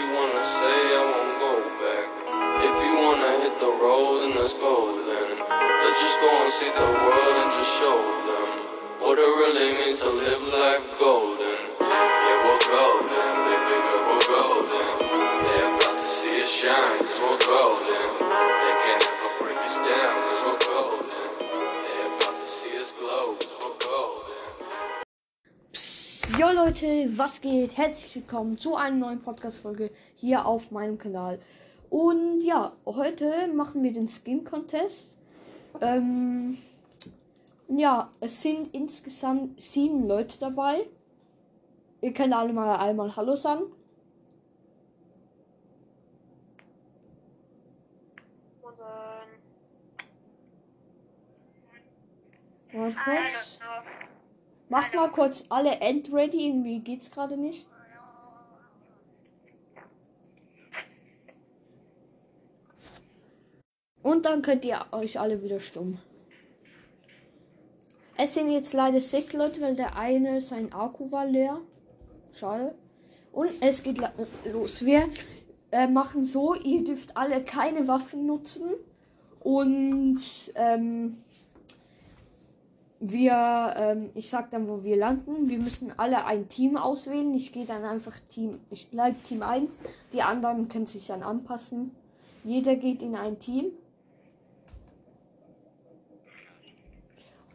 you wanna say, I won't go back. If you wanna hit the road, then let's go then. Let's just go and see the world and just show them what it really means to live life golden. Yeah, we're golden, baby girl, we're golden. They're about to see us shine, cause we're golden. Jo Leute, was geht? Herzlich willkommen zu einer neuen Podcast-Folge hier auf meinem Kanal. Und ja, heute machen wir den Skin Contest. Ähm, ja, es sind insgesamt sieben Leute dabei. Ihr könnt alle mal einmal Hallo sagen. Warte kurz. Macht mal kurz alle End ready. Irgendwie geht's gerade nicht. Und dann könnt ihr euch alle wieder stumm. Es sind jetzt leider sechs Leute, weil der eine sein Akku war leer. Schade. Und es geht los. Wir äh, machen so, ihr dürft alle keine Waffen nutzen. Und ähm, wir, ähm, ich sag dann, wo wir landen. Wir müssen alle ein Team auswählen. Ich gehe dann einfach Team, ich bleibe Team 1. Die anderen können sich dann anpassen. Jeder geht in ein Team.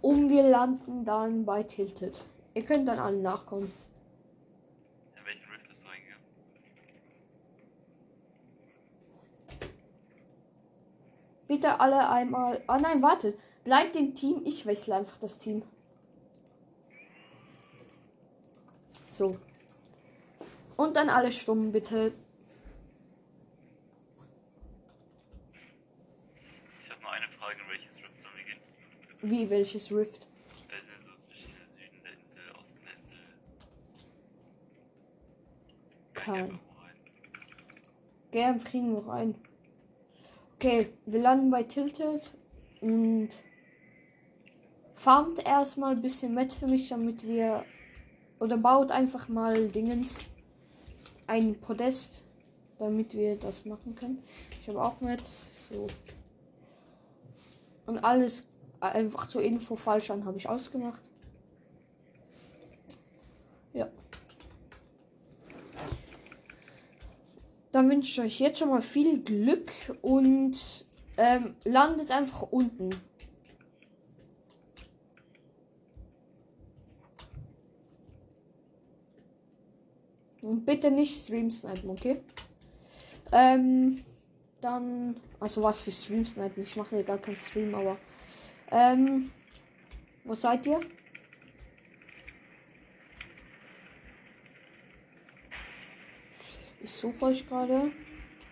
Und wir landen dann bei Tilted. Ihr könnt dann alle nachkommen. In welchen Rift bist du reingegangen? Bitte alle einmal. Oh nein, warte. Bleibt im Team. Ich wechsle einfach das Team. So. Und dann alle stumm, bitte. Ich habe nur eine Frage, in welches Rift sollen wir gehen? Wie, welches Rift? Da sind so verschiedene Süden der Insel, Osten der Insel. Kein. Geh einfach irgendwo rein. Okay, wir landen bei Tilted und farmt erstmal ein bisschen Metz für mich, damit wir. Oder baut einfach mal Dingens. Ein Podest, damit wir das machen können. Ich habe auch Metz. So. Und alles einfach zur Info falsch an habe ich ausgemacht. Ja. Dann wünsche ich euch jetzt schon mal viel Glück und ähm, landet einfach unten. Und bitte nicht Stream snipen, okay? Ähm, dann, also was für Stream snipen? Ich mache hier gar keinen Stream, aber ähm, wo seid ihr? Ich suche euch gerade.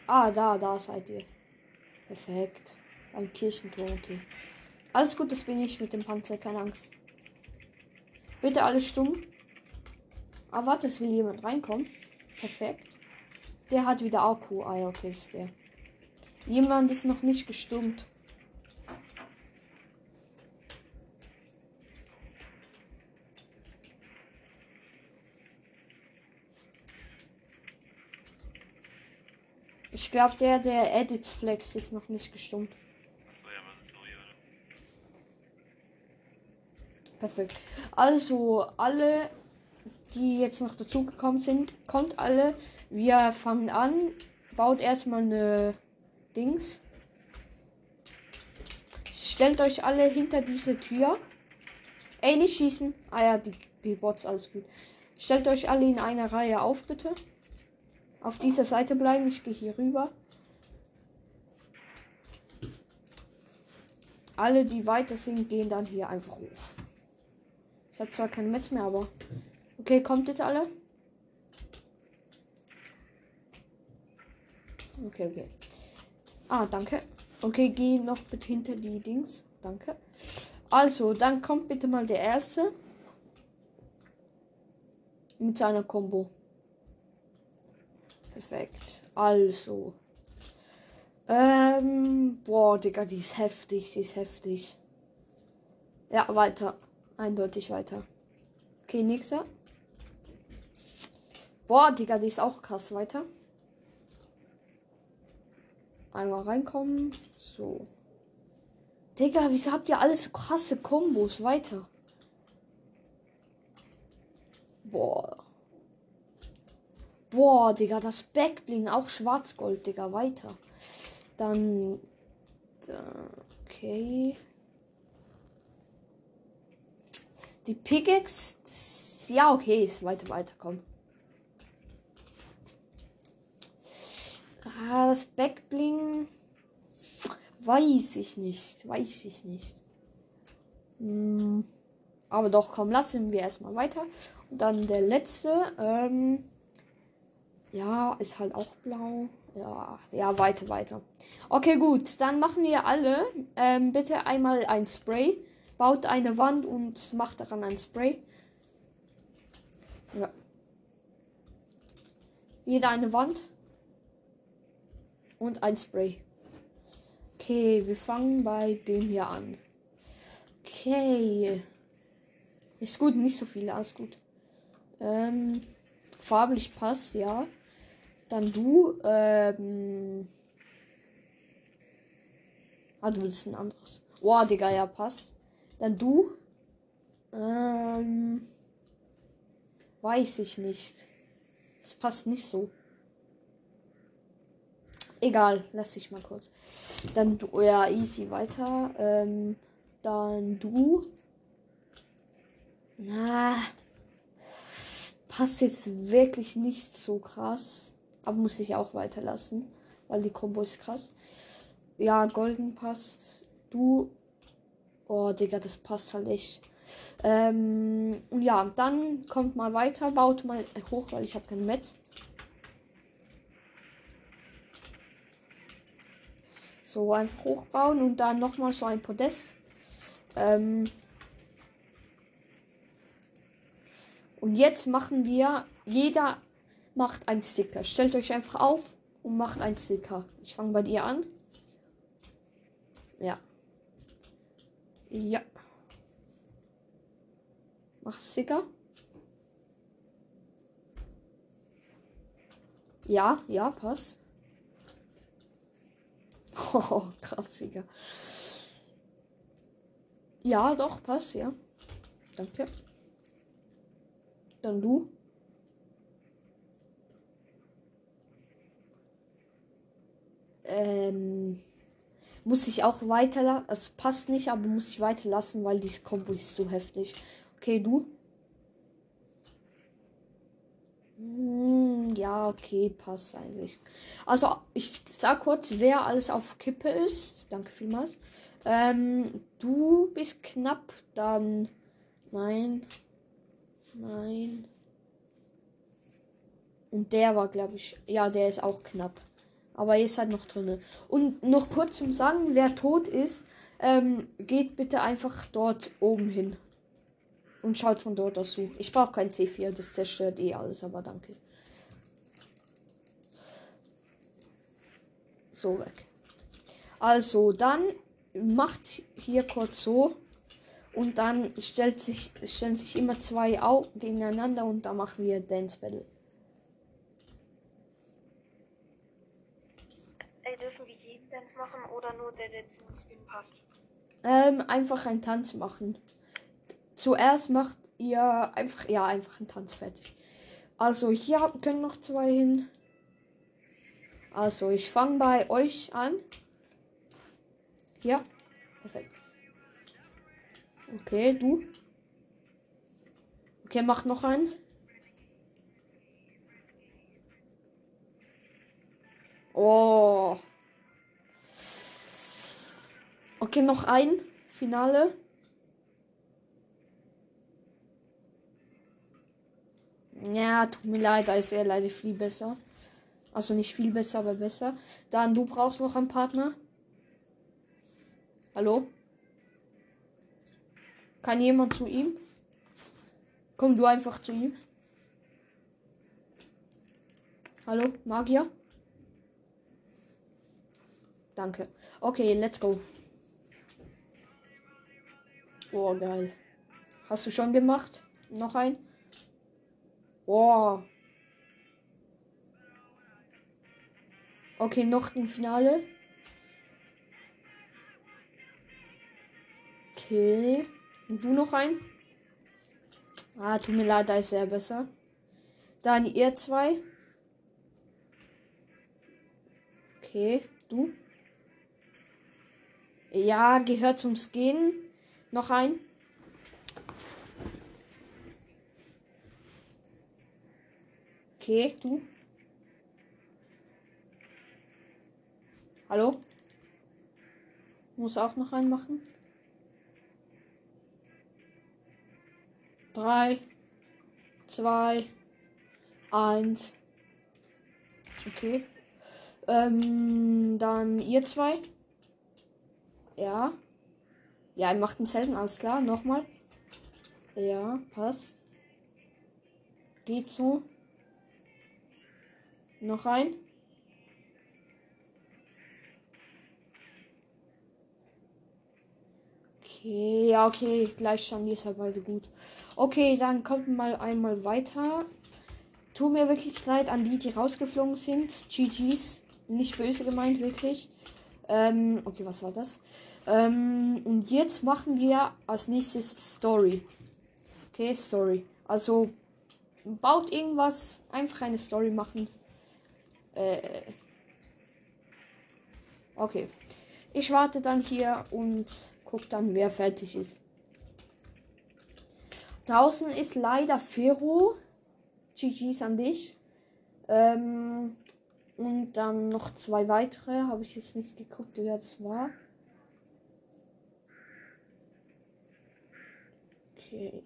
Ah, da, da seid ihr. Perfekt. Beim Kirchentor, okay. Alles gut, das bin ich mit dem Panzer, keine Angst. Bitte alles stumm. Ah, warte, es will jemand reinkommen. Perfekt. Der hat wieder Akku. Ah ja, okay, ist der. Jemand ist noch nicht gestummt. Ich glaube, der, der Edit Flex ist noch nicht gestummt. Perfekt. Also, alle, die jetzt noch dazugekommen sind, kommt alle. Wir fangen an. Baut erstmal eine Dings. Stellt euch alle hinter diese Tür. Ey, nicht schießen. Ah ja, die, die Bots, alles gut. Stellt euch alle in einer Reihe auf, bitte. Auf dieser Seite bleiben. Ich gehe hier rüber. Alle, die weiter sind, gehen dann hier einfach hoch. Ich habe zwar kein Metz mehr, aber. Okay, kommt jetzt alle? Okay, okay. Ah, danke. Okay, geh noch bitte hinter die Dings. Danke. Also, dann kommt bitte mal der erste. Mit seiner Combo. Perfekt. Also. Ähm, boah, Digga, die ist heftig, die ist heftig. Ja, weiter. Eindeutig weiter. Okay, nächster. Boah, Digga, die ist auch krass. Weiter. Einmal reinkommen. So. Digga, wieso habt ihr alles so krasse Kombos? Weiter. Boah. Boah, Digga, das Backbling, auch Schwarzgold, Digga, weiter. Dann. da- Okay. Die Pickaxe. Ja, okay, ist weiter, weiter, komm. Ah, das Backbling. Weiß ich nicht. Weiß ich nicht. Hm. Aber doch, komm, lassen wir erstmal weiter. Und dann der letzte. Ähm, ja, ist halt auch blau. Ja, ja, weiter, weiter. Okay, gut. Dann machen wir alle ähm, bitte einmal ein Spray. Baut eine Wand und macht daran ein Spray. Ja. Jeder eine Wand. Und ein Spray. Okay, wir fangen bei dem hier an. Okay. Ist gut, nicht so viele, alles gut. Ähm, farblich passt, ja. Dann du, ähm. Ah, du willst ein anderes. Boah, Digga, ja, passt. Dann du. Ähm. Weiß ich nicht. Es passt nicht so. Egal, lass ich mal kurz. Dann du, ja, easy weiter. Ähm, dann du. Na. Passt jetzt wirklich nicht so krass. Aber muss ich auch weiterlassen. Weil die Kombo ist krass. Ja, golden passt. Du. Oh, Digga, das passt halt echt. Ähm, ja, dann kommt mal weiter. Baut mal hoch, weil ich habe kein Metz. So einfach hochbauen und dann nochmal so ein Podest. Ähm und jetzt machen wir, jeder macht ein Sticker. Stellt euch einfach auf und macht ein Sticker. Ich fange bei dir an. Ja. Ja. Mach Sticker. Ja, ja, passt. Oh, krass. Ja, doch, passt, ja. Danke. Dann du. Ähm, muss ich auch weiter. Es passt nicht, aber muss ich weiterlassen, weil dieses Kombo ist zu heftig. Okay, du. Hm, ja, okay, passt eigentlich. Also, ich sag kurz, wer alles auf Kippe ist. Danke vielmals. Ähm, du bist knapp, dann. Nein. Nein. Und der war, glaube ich. Ja, der ist auch knapp. Aber er ist halt noch drinne. Und noch kurz zum Sagen, wer tot ist, ähm, geht bitte einfach dort oben hin. Und schaut von dort aus zu. Ich brauche kein C4, das zerstört eh alles, aber danke. So weg. Also, dann macht hier kurz so. Und dann stellt sich, stellen sich immer zwei Au gegeneinander und da machen wir Dance Battle. Ey, dürfen wir jeden Dance machen oder nur der, der zum Skin passt? Ähm, einfach einen Tanz machen. Zuerst macht ihr einfach, ja, einfach einen Tanz fertig. Also hier können noch zwei hin. Also ich fange bei euch an. Ja, perfekt. Okay, du. Okay, mach noch einen. Oh. Okay, noch ein. Finale. Ja, tut mir leid, da ist er leider viel besser. Also nicht viel besser, aber besser. Dann, du brauchst noch einen Partner. Hallo? Kann jemand zu ihm? Komm du einfach zu ihm. Hallo, Magier? Danke. Okay, let's go. Oh, geil. Hast du schon gemacht? Noch ein? Boah. Okay, noch ein Finale. Okay. Und du noch ein? Ah, tut mir leid, da ist er besser. Dann ihr zwei. Okay, du. Ja, gehört zum Skin. Noch ein. Okay, du. Hallo? Muss auch noch einen machen. Drei, zwei, eins. Okay. Ähm, dann ihr zwei. Ja. Ja, ihr macht einen Zelten, alles klar. Nochmal. Ja, passt. Geht so. Noch ein. Okay, ja, okay. Gleichstand ist ja beide gut. Okay, dann kommt mal einmal weiter. Tut mir wirklich leid an die, die rausgeflogen sind. GG's. Nicht böse gemeint, wirklich. Ähm, okay, was war das? Ähm, und jetzt machen wir als nächstes Story. Okay, Story. Also baut irgendwas, einfach eine Story machen. Äh, okay. Ich warte dann hier und guck dann, wer fertig ist. Draußen ist leider Fero. GG's an dich. Ähm, und dann noch zwei weitere. Habe ich jetzt nicht geguckt, wer das war. Okay.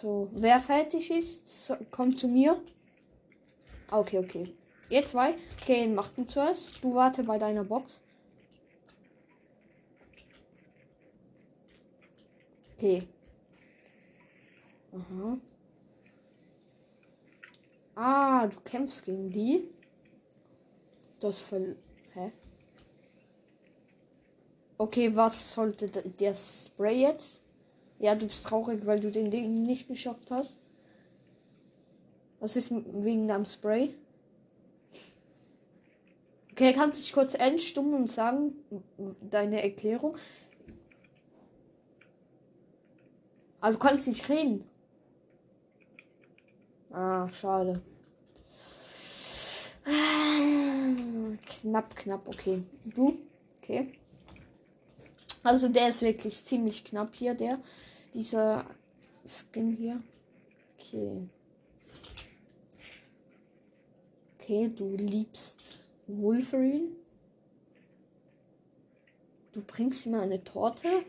So, wer fertig ist, kommt zu mir. Ah, Okay, okay. Ihr zwei, okay, macht du zuerst. Du warte bei deiner Box. Okay. Aha. Ah, du kämpfst gegen die. Das voll. Hä? Okay, was sollte der Spray jetzt? Ja, du bist traurig, weil du den Ding nicht geschafft hast. Was ist wegen deinem Spray? Okay, kannst du dich kurz entstummen und sagen, deine Erklärung? Aber du kannst nicht reden. Ah, schade. Ah, Knapp, knapp, okay. Du? Okay. Also der ist wirklich ziemlich knapp hier, der. Dieser Skin hier. Okay. Okay, du liebst Wolverine. Du bringst ihm eine Torte.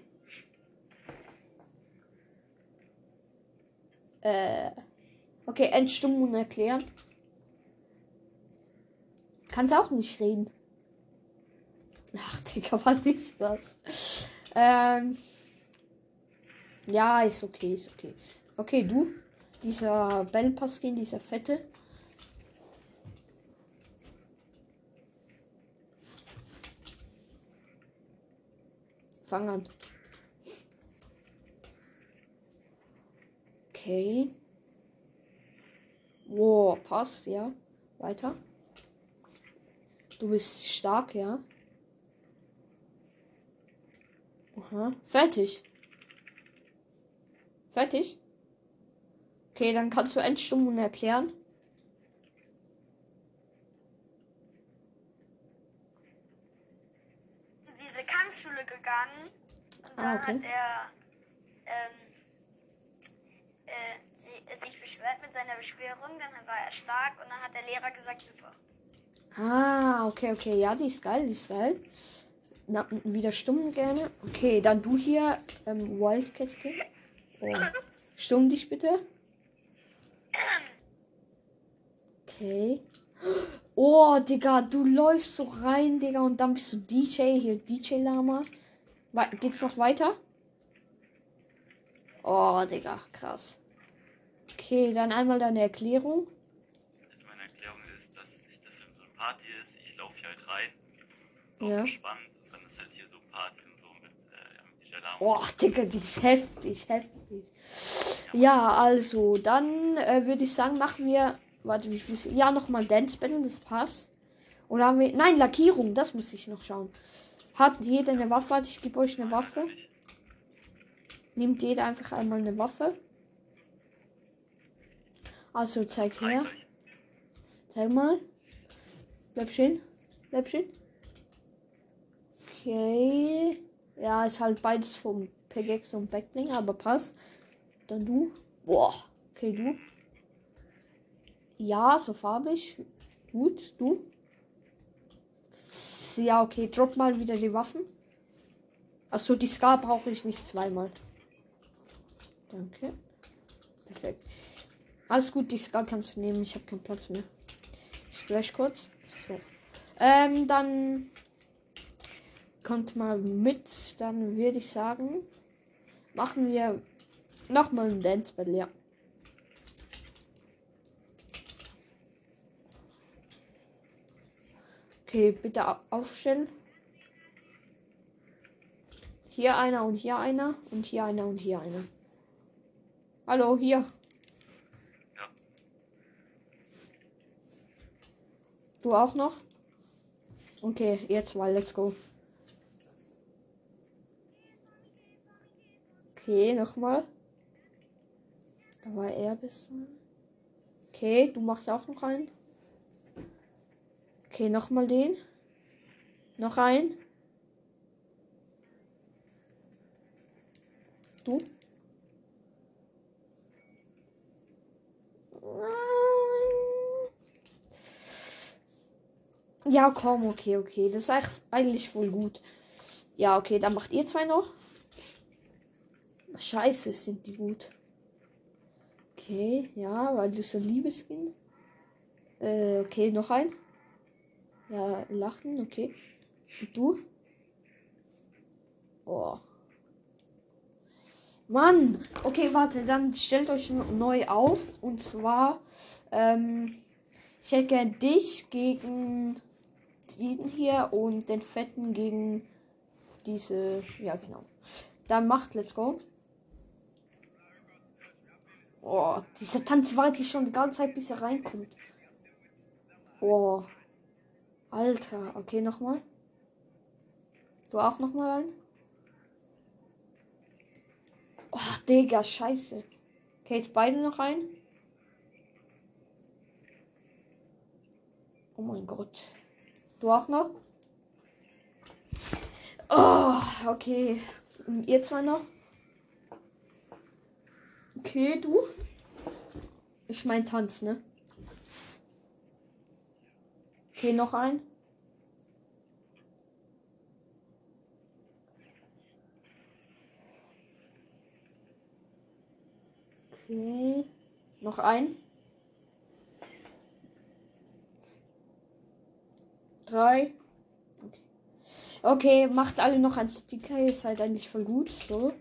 Äh. Okay, entstummen und erklären. Kannst auch nicht reden. Ach, Digga, was ist das? Ähm. Ja, ist okay, ist okay. Okay, du. Dieser Bellpaskin, dieser fette. Fang an. Okay. Wow, passt, ja. Weiter. Du bist stark, ja. Aha. Fertig. Fertig? Okay, dann kannst du Endstummen und erklären. in diese Kampfschule gegangen und Ah, dann okay. hat er ähm, äh, sich beschwert mit seiner Beschwörung, dann war er stark und dann hat der Lehrer gesagt, super. Ah, okay, okay. Ja, die ist geil, die ist geil. Na, wieder stumm gerne. Okay, dann du hier, ähm, Wildcat Skin. Oh. Stumm dich bitte. Okay. Oh, Digga, du läufst so rein, Digga, und dann bist du DJ, hier DJ Lamas. Wei- Geht's noch weiter? Oh, Digga, krass. Okay, dann einmal deine Erklärung. Also meine Erklärung ist, dass nicht, dass so eine Party ist. Ich laufe hier halt rein, so Ja. entspannt und dann ist halt hier so Party und so mit, äh, mit DJ Alarm. Boah, Digga, die ist heftig, heftig. Ja, also, dann äh, würde ich sagen, machen wir. Warte, wie viel ist. Ja, nochmal Dance Battle, das passt. Oder haben wir. Nein, Lackierung, das muss ich noch schauen. Hat jeder eine Waffe? Warte, ich gebe euch eine Waffe. Nimmt jeder einfach einmal eine Waffe. Also, zeig her. Zeig mal. Bleib stehen. Bleib stehen. Okay. Ja, ist halt beides vom Pegex und Backbling, aber passt. Dann du. Boah. Okay, du. Ja, so farbig. Gut, du. Ja, okay. Drop mal wieder die Waffen. Achso, die Scar brauche ich nicht zweimal. Danke. Perfekt. Alles gut, die Scar kannst du nehmen. Ich habe keinen Platz mehr. Ich gleich kurz. So. Ähm, dann kommt mal mit. Dann würde ich sagen, machen wir nochmal ein Dance Battle, ja. Okay, bitte au- aufstellen. Hier einer und hier einer und hier einer und hier einer. Hallo, hier. Ja. Du auch noch? Okay, jetzt mal, let's go. Okay, nochmal. Da war er bis. Okay, du machst auch noch einen. Okay, nochmal den. Noch ein. Du. Ja, komm, okay, okay. Das ist eigentlich- voll gut. Ja, okay, dann macht ihr zwei noch. Scheiße, sind die gut. Okay, ja, weil du so ein Liebeskind. Äh, okay, noch ein. Ja, lachen, okay. Und du? Oh. Mann! Okay, warte, dann stellt euch neu auf. Und zwar, ähm, ich hätte gern dich gegen den hier und den fetten gegen diese. Ja, genau. Dann macht, let's go. Oh, dieser Tanz warte ich schon die ganze Zeit, bis er reinkommt. Oh. Alter, okay, nochmal. Du auch nochmal ein? Oh, Digga, scheiße. Okay, jetzt beide noch ein. Oh mein Gott. Du auch noch? Oh, okay. Und Ihr zwei noch? Okay, du? Ich mein Tanz, ne? Okay, noch ein. Okay. Noch ein. Drei. Okay. okay, macht alle noch ein Sticker. Ihr seid eigentlich voll gut. So.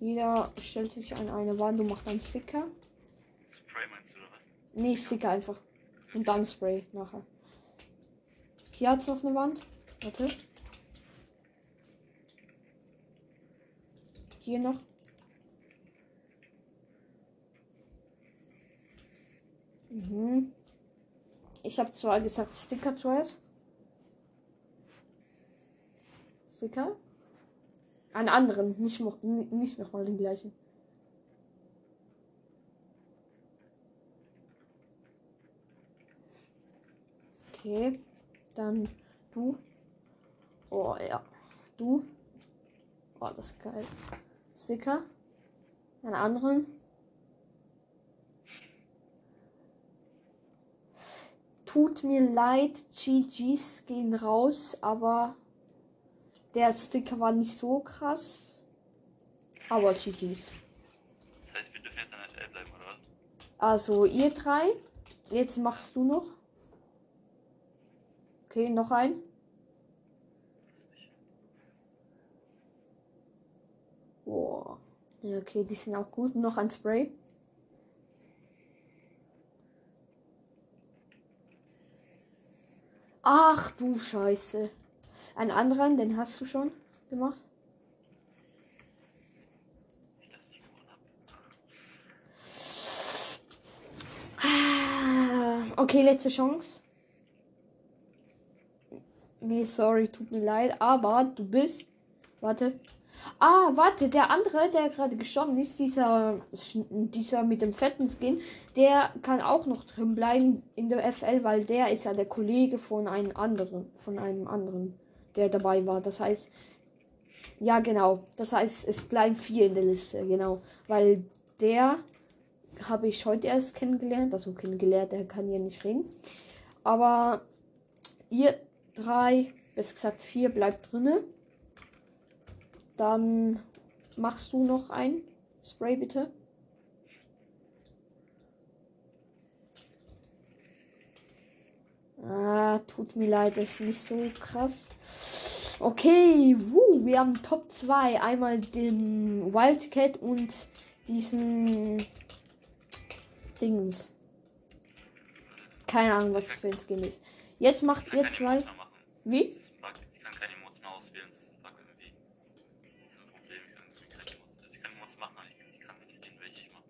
Jeder stellt sich an eine Wand und macht einen Sticker. Spray meinst du oder was? Nee, Sticker einfach. Und dann Spray nachher. Hier hat's noch eine Wand. Warte. Hier noch. Mhm. Ich habe zwar gesagt Sticker zuerst. Sticker? Einen anderen, nicht, nicht nochmal den gleichen. Okay, dann du. Oh ja, du. Oh, das ist geil. Sticker. Einen anderen. Tut mir leid, GGs gehen raus, aber der Sticker war nicht so krass. Aber GGs. Das heißt, wir dürfen jetzt an FL bleiben, oder was? Also ihr drei. Jetzt machst du noch. Okay, noch ein. Boah. Ja, okay, die sind auch gut. Noch ein Spray. Ach du Scheiße. Einen anderen, den hast du schon gemacht. Ah, okay, letzte Chance. Nee, sorry, tut mir leid, aber du bist. Warte. Ah, warte, der andere, der gerade gestorben ist, dieser, dieser mit dem fetten Skin, der kann auch noch drin bleiben in der FL, weil der ist ja der Kollege von einem anderen, von einem anderen, der dabei war. Das heißt, ja genau, das heißt, es bleiben vier in der Liste, genau, weil der habe ich heute erst kennengelernt, also kennengelernt, der kann ja nicht reden, aber ihr drei, besser gesagt vier bleibt drinne. Dann machst du noch ein Spray bitte. Ah, tut mir leid, das ist nicht so krass. Okay, wuh, wir haben Top 2. Einmal den Wildcat und diesen Dings. Keine Ahnung, was es für ein Skin ist. Jetzt macht ihr zwei. Wie? Das ist Bug. Ich kann keine Emotes mehr auswählen. Das ist ein Bug irgendwie. Das ist ein Problem. Ich kann keine Emotes. Also ich kann Emotes machen, aber ich, ich kann nicht sehen, welche ich mache.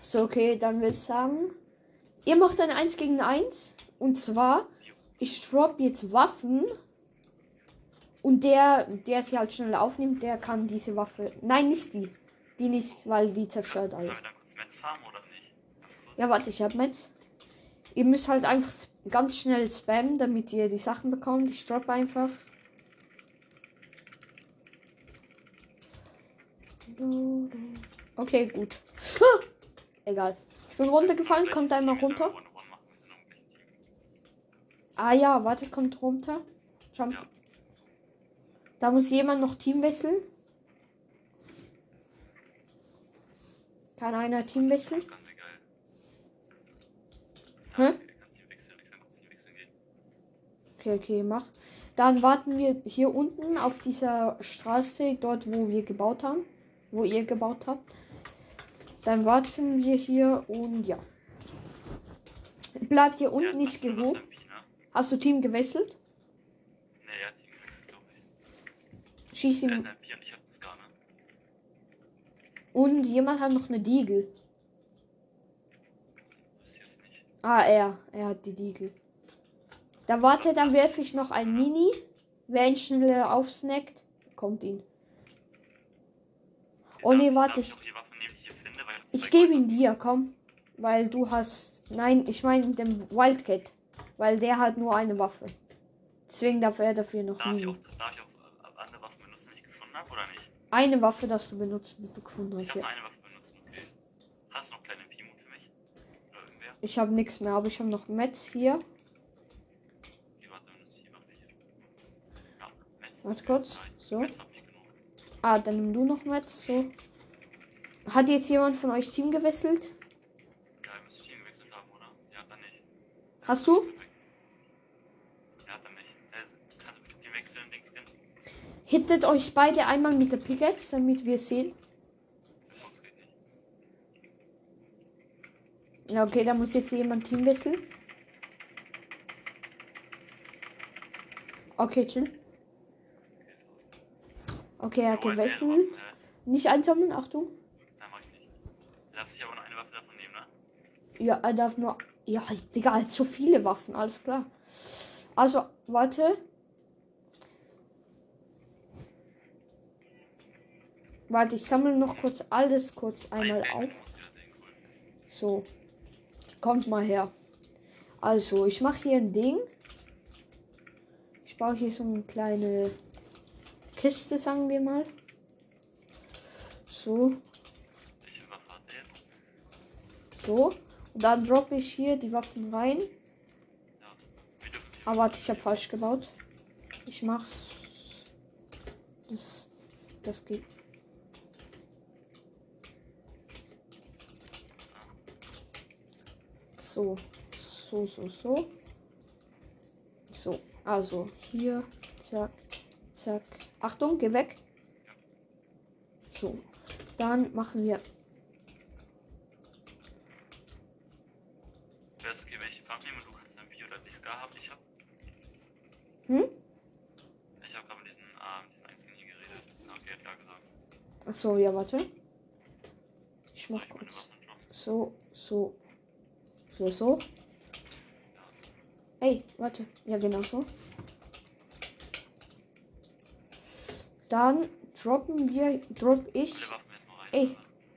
So, okay, dann würde ich sagen, ihr macht ein 1 gegen 1. Und zwar, ich drop jetzt Waffen. Und der, der sie halt schnell aufnimmt, der kann diese Waffe. Nein, nicht die. Die nicht, weil die zerstört Sollen alles. wir dann kurz Metz farmen oder nicht? Ja, warte, ich hab Metz. Ihr müsst halt einfach ganz schnell spammen, damit ihr die Sachen bekommt. Ich drop einfach. Okay, gut. Egal. Ich bin runtergefallen, kommt einmal runter. Ah ja, warte, kommt runter. Jump. Da muss jemand noch Team wechseln. Kann einer Team wechseln? Ganz egal. Hä? Ja, ich kann Team wechseln. Ich kann kurz Team wechseln gehen. Okay, okay, mach. Dann warten wir hier unten auf dieser Straße, dort wo wir gebaut haben. Wo ihr gebaut habt. Dann warten wir hier und ja. Bleibt hier Ja, unten nicht nur noch gehoben. Hast du Team gewechselt? Nee, Team gewechselt, glaube ich. Schieß Scar, ne? Und jemand hat noch eine Diegel. Das ist jetzt nicht. Ah, er. Er hat die Diegel. Da warte, dann werfe ich noch ein Mini. Wer ihn schneller aufsnackt, bekommt ihn. Oh darf warte. Ich, ich Ich gebe ihn dir, komm. Weil du hast. Nein, ich meine den Wildcat. Weil der hat nur eine Waffe. Deswegen darf er dafür noch Darf ich auch, Mini. darf ich auch äh, andere Waffen benutzen, die ich gefunden habe, oder nicht? Eine Waffe, dass du benutzt, die du gefunden Ich hast. habe Ja. eine Waffe benutzt, okay. Hast du noch kleine Pimut für mich? Oder irgendwer? Ich habe nichts mehr, aber ich habe noch Metz hier. Warte, kurz. So. Ich. Ah, dann nimm du noch Metz. So. Hat jetzt jemand von euch Team gewechselt? Ja, ihr müsst Team gewechselt haben, oder? Ja, dann nicht. Hast du? Ja, dann nicht. Also, kannst du Team wechseln, Dings gehen? Hittet euch beide einmal mit der Pickaxe, damit wir sehen. Box geht nicht. Ja, okay, da muss jetzt jemand Team wechseln. Okay, chill. Okay, er hat gewechselt. Waffen, Nicht einsammeln, Achtung. Nein, mach ich nicht. Er darf sich aber nur eine Waffe davon nehmen, ne? Ja, er darf nur. Ja, Digga, er hat so viele Waffen, alles klar. Also, warte. Warte, ich sammle noch kurz alles kurz einmal auf. So. Kommt mal her. Also, ich mache hier ein Ding. Ich baue hier so eine kleine Kiste, sagen wir mal. So, so. Und dann droppe ich hier die Waffen rein. Sie Ah, warte, ich habe falsch gebaut. Ich mach's. Das. Das geht. So. So, so, so. So. Also, hier. Zack. Zack. Achtung, geh weg. So. Dann machen wir. Wäre es okay, wenn ich die Farm nehme und du kannst eine MP oder haben, die ich hab? Hm? Ich habe gerade mit diesen, mit diesen Einzigen hier geredet. Okay, hat ja gesagt. Achso, ja, warte. Ich mach kurz. So, so. So, so. Hey, warte. Ja, genau so. Dann droppen wir, drop ich. Ey.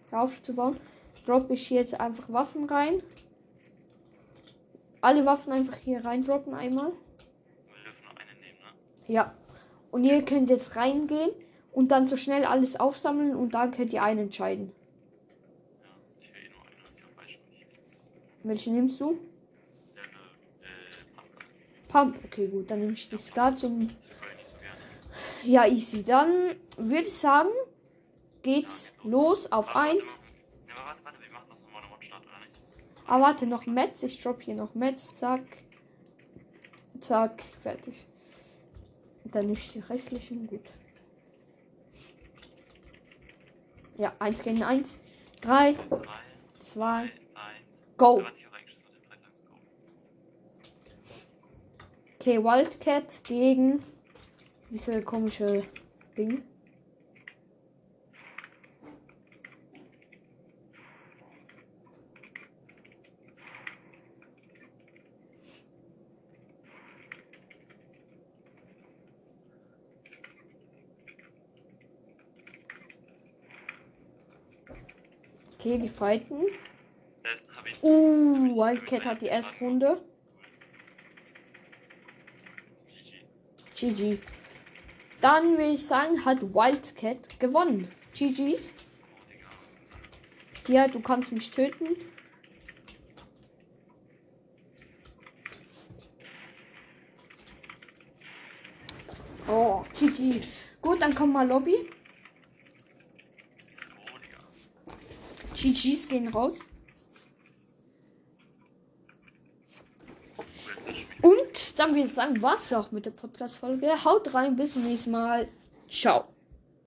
hör auf zu bauen, drop ich hier jetzt einfach Waffen rein. Alle Waffen einfach hier rein droppen einmal. Nehmen, ne? Ja. Und ihr könnt jetzt reingehen und dann so schnell alles aufsammeln und dann könnt ihr einen entscheiden. Ja, ich will eh nur eine, ich hab Beispiel. Welche nimmst du? Pump. Okay, gut, dann nehme ich die Skat zum. Ja, easy. Dann würde ich sagen, geht's los auf Aber warte, 1. wir machen- Ja, aber warte, warte, wir machen das nochmal eine One-Start, oder nicht? Ah, warte, noch Metz. Ich drop hier noch Metz. Zack. Zack, fertig. Dann nehme ich die restlichen. Gut. Ja, 1 gegen 1. 3, 3, 2, 1. go. Da warte ich auch reingeschossen hat, 3, 2, 1, go. Okay, Wildcat gegen diese komische Ding. Okay, die fighten. Uh, Wildcat hat die erste Runde. GG. GG. Dann würde ich sagen, hat Wildcat gewonnen. Digga. Hier, du kannst mich töten. Oh, GG. Gut, dann komm mal Lobby. GG's gehen raus. Cool, das Spiel. Und dann würde ich sagen, war's auch mit der Podcast-Folge. Haut rein, bis zum nächsten Mal. Ciao.